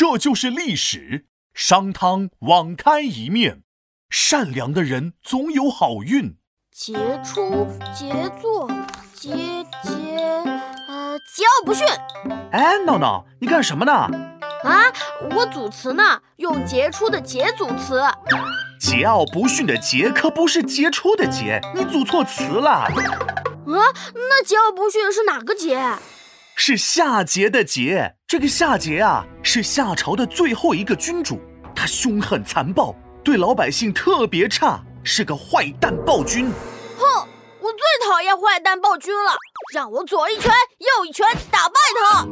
这就是历史。商汤网开一面，善良的人总有好运。杰出、杰作、杰杰，呃，桀骜不驯。哎，闹闹，你干什么呢？啊，我组词呢，用杰出的杰组词。桀骜不驯的桀可不是杰出的杰，你组错词了。啊，那桀骜不驯是哪个桀？是夏桀的桀。这个夏桀啊，是夏朝的最后一个君主，他凶狠残暴，对老百姓特别差，是个坏蛋暴君。哼，我最讨厌坏蛋暴君了，让我左一拳右一拳打败他。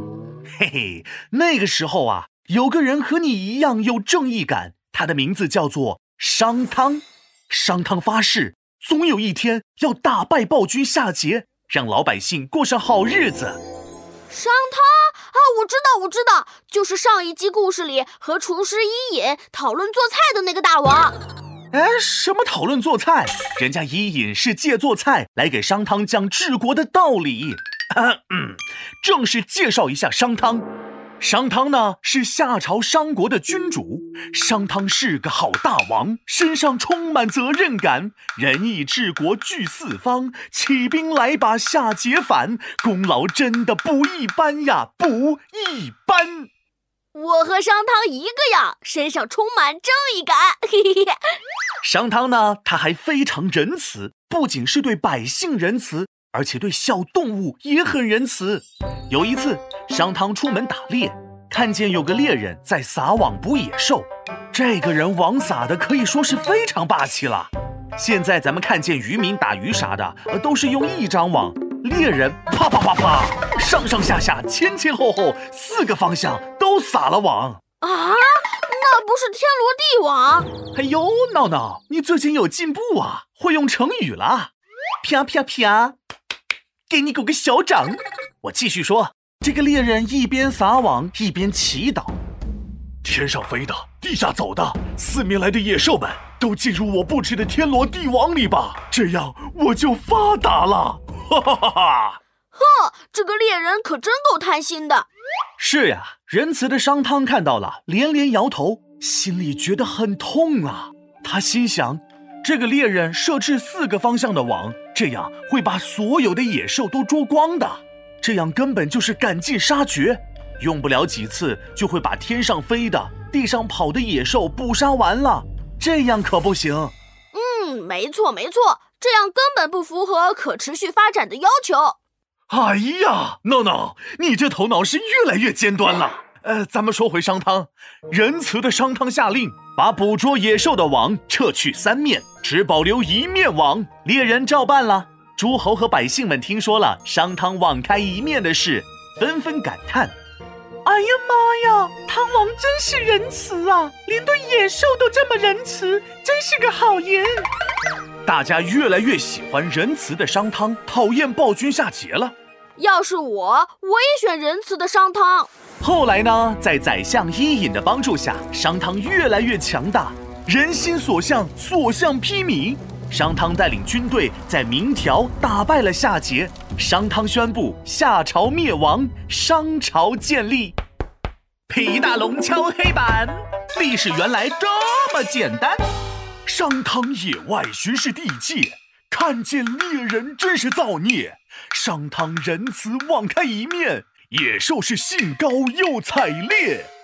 嘿嘿，那个时候啊，有个人和你一样有正义感，他的名字叫做商汤。商汤发誓，总有一天要打败暴君夏桀，让老百姓过上好日子。商汤。啊，我知道，我知道，就是上一集故事里和厨师伊尹讨论做菜的那个大王。哎，什么讨论做菜？人家伊尹是借做菜来给商汤讲治国的道理。嗯，正式介绍一下商汤。商汤呢是夏朝商国的君主，商汤是个好大王，身上充满责任感，仁义治国聚四方，起兵来把夏桀反，功劳真的不一般呀，不一般。我和商汤一个样，身上充满正义感。嘿嘿嘿。商汤呢，他还非常仁慈，不仅是对百姓仁慈。而且对小动物也很仁慈。有一次，商汤出门打猎，看见有个猎人在撒网捕野兽。这个人网撒的可以说是非常霸气了。现在咱们看见渔民打鱼啥的，呃，都是用一张网，猎人啪啪啪啪，上上下下、前前后后四个方向都撒了网啊！那不是天罗地网？哎呦，闹闹，你最近有进步啊，会用成语了。啪啪啪！给你鼓个小掌。我继续说，这个猎人一边撒网一边祈祷：天上飞的，地下走的，四面来的野兽们都进入我布置的天罗地网里吧，这样我就发达了。哈哈哈哈！呵，这个猎人可真够贪心的。是呀，仁慈的商汤看到了，连连摇头，心里觉得很痛啊。他心想。这个猎人设置四个方向的网，这样会把所有的野兽都捉光的。这样根本就是赶尽杀绝，用不了几次就会把天上飞的、地上跑的野兽捕杀完了。这样可不行。嗯，没错没错，这样根本不符合可持续发展的要求。哎呀，闹闹，你这头脑是越来越尖端了。呃，咱们说回商汤，仁慈的商汤下令。把捕捉野兽的网撤去三面，只保留一面网。猎人照办了。诸侯和百姓们听说了商汤网开一面的事，纷纷感叹：“哎呀妈呀，汤王真是仁慈啊！连对野兽都这么仁慈，真是个好人。”大家越来越喜欢仁慈的商汤，讨厌暴君夏桀了。要是我，我也选仁慈的商汤。后来呢，在宰相伊尹的帮助下，商汤越来越强大，人心所向，所向披靡。商汤带领军队在明条打败了夏桀，商汤宣布夏朝灭亡，商朝建立。皮大龙敲黑板，历史原来这么简单。商汤野外巡视地界，看见猎人真是造孽，商汤仁慈网开一面。野兽是兴高又采烈。